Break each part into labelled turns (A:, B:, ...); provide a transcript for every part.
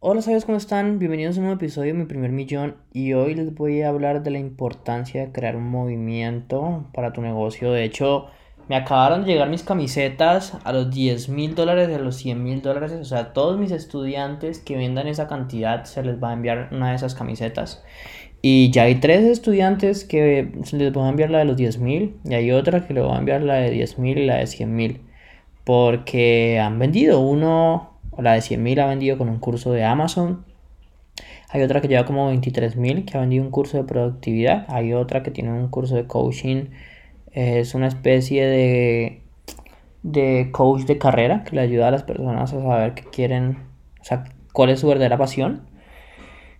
A: Hola sabios, ¿cómo están? Bienvenidos a un nuevo episodio de Mi Primer Millón y hoy les voy a hablar de la importancia de crear un movimiento para tu negocio. De hecho, me acabaron de llegar mis camisetas a los 10 mil dólares, a los 100 mil dólares. O sea, todos mis estudiantes que vendan esa cantidad se les va a enviar una de esas camisetas. Y ya hay tres estudiantes que les voy a enviar la de los 10 mil y hay otra que le voy a enviar la de 10 mil y la de 100 mil. Porque han vendido uno la de 100.000 ha vendido con un curso de Amazon. Hay otra que lleva como 23.000 que ha vendido un curso de productividad. Hay otra que tiene un curso de coaching. Es una especie de, de coach de carrera que le ayuda a las personas a saber qué quieren, o sea, cuál es su verdadera pasión.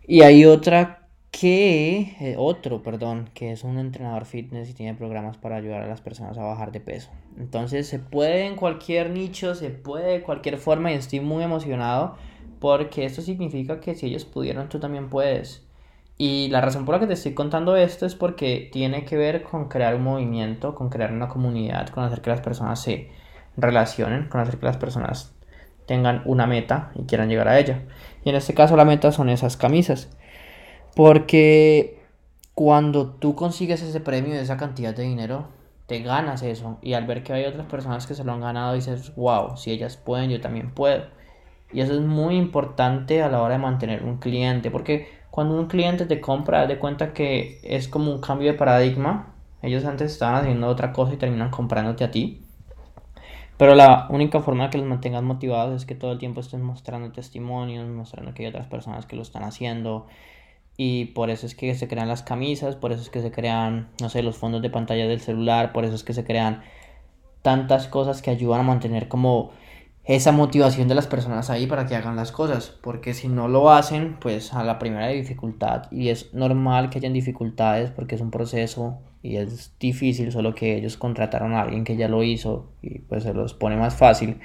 A: Y hay otra que, eh, otro, perdón, que es un entrenador fitness y tiene programas para ayudar a las personas a bajar de peso. Entonces se puede en cualquier nicho, se puede de cualquier forma y estoy muy emocionado porque esto significa que si ellos pudieron, tú también puedes. Y la razón por la que te estoy contando esto es porque tiene que ver con crear un movimiento, con crear una comunidad, con hacer que las personas se relacionen, con hacer que las personas tengan una meta y quieran llegar a ella. Y en este caso la meta son esas camisas. Porque cuando tú consigues ese premio de esa cantidad de dinero, te ganas eso. Y al ver que hay otras personas que se lo han ganado, dices, wow, si ellas pueden, yo también puedo. Y eso es muy importante a la hora de mantener un cliente. Porque cuando un cliente te compra, de cuenta que es como un cambio de paradigma. Ellos antes estaban haciendo otra cosa y terminan comprándote a ti. Pero la única forma que los mantengas motivados es que todo el tiempo estés mostrando testimonios, mostrando que hay otras personas que lo están haciendo, y por eso es que se crean las camisas, por eso es que se crean, no sé, los fondos de pantalla del celular, por eso es que se crean tantas cosas que ayudan a mantener como esa motivación de las personas ahí para que hagan las cosas, porque si no lo hacen, pues a la primera dificultad, y es normal que hayan dificultades porque es un proceso y es difícil, solo que ellos contrataron a alguien que ya lo hizo y pues se los pone más fácil,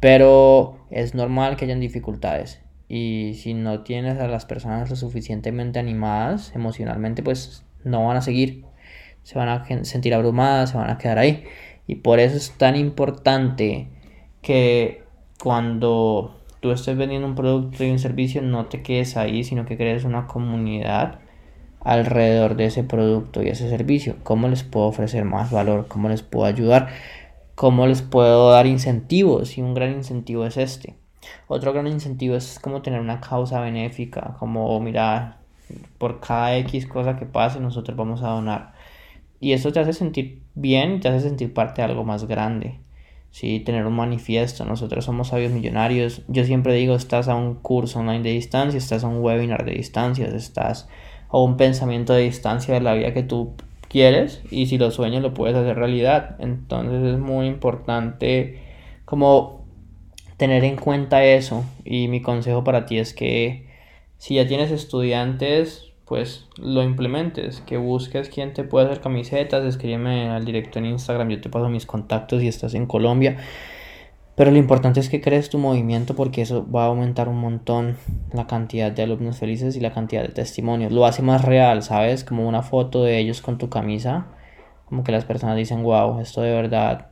A: pero es normal que hayan dificultades y si no tienes a las personas lo suficientemente animadas emocionalmente, pues no van a seguir. Se van a sentir abrumadas, se van a quedar ahí. Y por eso es tan importante que cuando tú estés vendiendo un producto y un servicio no te quedes ahí, sino que crees una comunidad alrededor de ese producto y ese servicio. ¿Cómo les puedo ofrecer más valor? ¿Cómo les puedo ayudar? ¿Cómo les puedo dar incentivos? Y un gran incentivo es este. Otro gran incentivo es como tener una causa benéfica, como mira, por cada X cosa que pase nosotros vamos a donar. Y eso te hace sentir bien, te hace sentir parte de algo más grande. Sí, tener un manifiesto, nosotros somos sabios millonarios. Yo siempre digo, estás a un curso online de distancia, estás a un webinar de distancia, estás a un pensamiento de distancia de la vida que tú quieres y si lo sueñas lo puedes hacer realidad. Entonces es muy importante como tener en cuenta eso y mi consejo para ti es que si ya tienes estudiantes pues lo implementes, que busques quién te puede hacer camisetas, escríbeme al directo en Instagram, yo te paso mis contactos si estás en Colombia. Pero lo importante es que crees tu movimiento porque eso va a aumentar un montón la cantidad de alumnos felices y la cantidad de testimonios. Lo hace más real, ¿sabes? Como una foto de ellos con tu camisa. Como que las personas dicen, wow, esto de verdad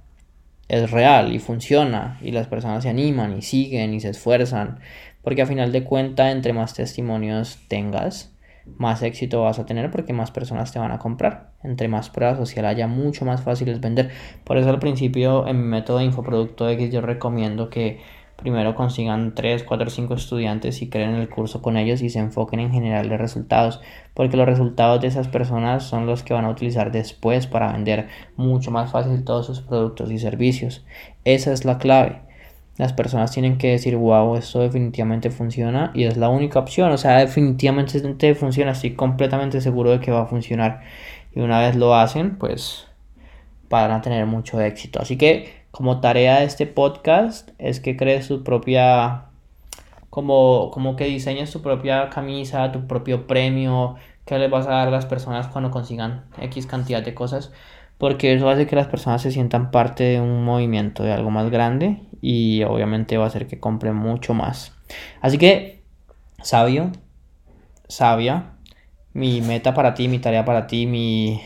A: es real y funciona y las personas se animan y siguen y se esfuerzan porque a final de cuentas entre más testimonios tengas más éxito vas a tener porque más personas te van a comprar. Entre más pruebas social haya mucho más fácil es vender. Por eso al principio en mi método de infoproducto X yo recomiendo que primero consigan 3, 4, 5 estudiantes y creen el curso con ellos y se enfoquen en generarles resultados, porque los resultados de esas personas son los que van a utilizar después para vender mucho más fácil todos sus productos y servicios. Esa es la clave. Las personas tienen que decir, wow, esto definitivamente funciona y es la única opción. O sea, definitivamente funciona. Estoy completamente seguro de que va a funcionar. Y una vez lo hacen, pues van a tener mucho éxito. Así que como tarea de este podcast es que crees tu propia, como, como que diseñes tu propia camisa, tu propio premio, que le vas a dar a las personas cuando consigan X cantidad de cosas, porque eso hace que las personas se sientan parte de un movimiento, de algo más grande y obviamente va a hacer que compren mucho más. Así que, sabio, sabia, mi meta para ti, mi tarea para ti, mi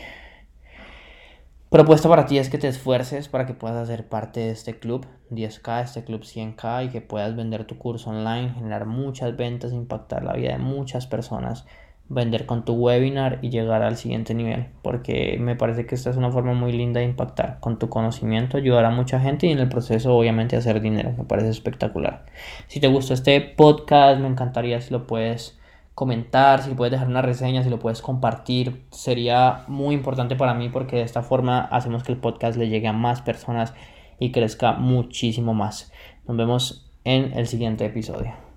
A: propuesta para ti es que te esfuerces para que puedas hacer parte de este club 10K, este club 100K y que puedas vender tu curso online, generar muchas ventas, impactar la vida de muchas personas, vender con tu webinar y llegar al siguiente nivel. Porque me parece que esta es una forma muy linda de impactar con tu conocimiento, ayudar a mucha gente y en el proceso obviamente hacer dinero. Me parece espectacular. Si te gustó este podcast, me encantaría si lo puedes comentar, si puedes dejar una reseña, si lo puedes compartir, sería muy importante para mí porque de esta forma hacemos que el podcast le llegue a más personas y crezca muchísimo más. Nos vemos en el siguiente episodio.